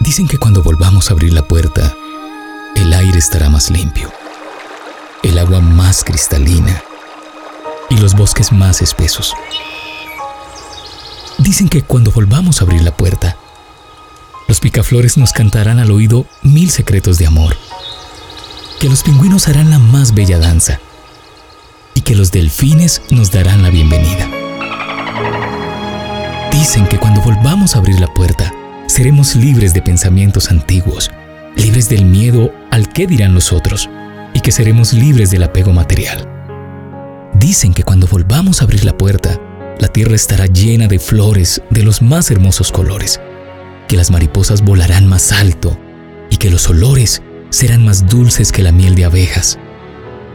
Dicen que cuando volvamos a abrir la puerta, el aire estará más limpio, el agua más cristalina y los bosques más espesos. Dicen que cuando volvamos a abrir la puerta, los picaflores nos cantarán al oído mil secretos de amor, que los pingüinos harán la más bella danza y que los delfines nos darán la bienvenida. Dicen que cuando volvamos a abrir la puerta, seremos libres de pensamientos antiguos, libres del miedo al qué dirán los otros y que seremos libres del apego material. Dicen que cuando volvamos a abrir la puerta, la tierra estará llena de flores de los más hermosos colores, que las mariposas volarán más alto y que los olores serán más dulces que la miel de abejas.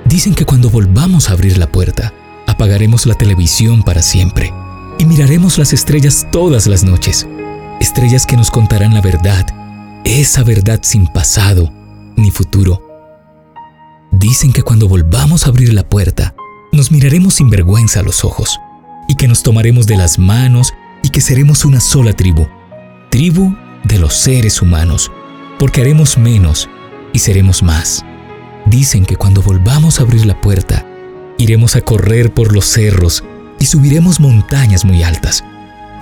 Dicen que cuando volvamos a abrir la puerta, apagaremos la televisión para siempre y miraremos las estrellas todas las noches, estrellas que nos contarán la verdad, esa verdad sin pasado ni futuro. Dicen que cuando volvamos a abrir la puerta, nos miraremos sin vergüenza a los ojos y que nos tomaremos de las manos y que seremos una sola tribu, tribu de los seres humanos, porque haremos menos y seremos más. Dicen que cuando volvamos a abrir la puerta, iremos a correr por los cerros y subiremos montañas muy altas,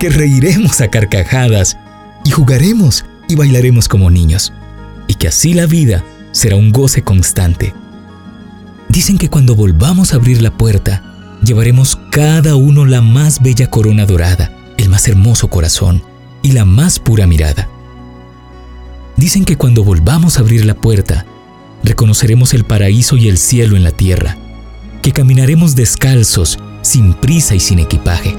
que reiremos a carcajadas y jugaremos y bailaremos como niños, y que así la vida será un goce constante. Dicen que cuando volvamos a abrir la puerta, llevaremos cada uno la más bella corona dorada, el más hermoso corazón y la más pura mirada. Dicen que cuando volvamos a abrir la puerta, reconoceremos el paraíso y el cielo en la tierra, que caminaremos descalzos, sin prisa y sin equipaje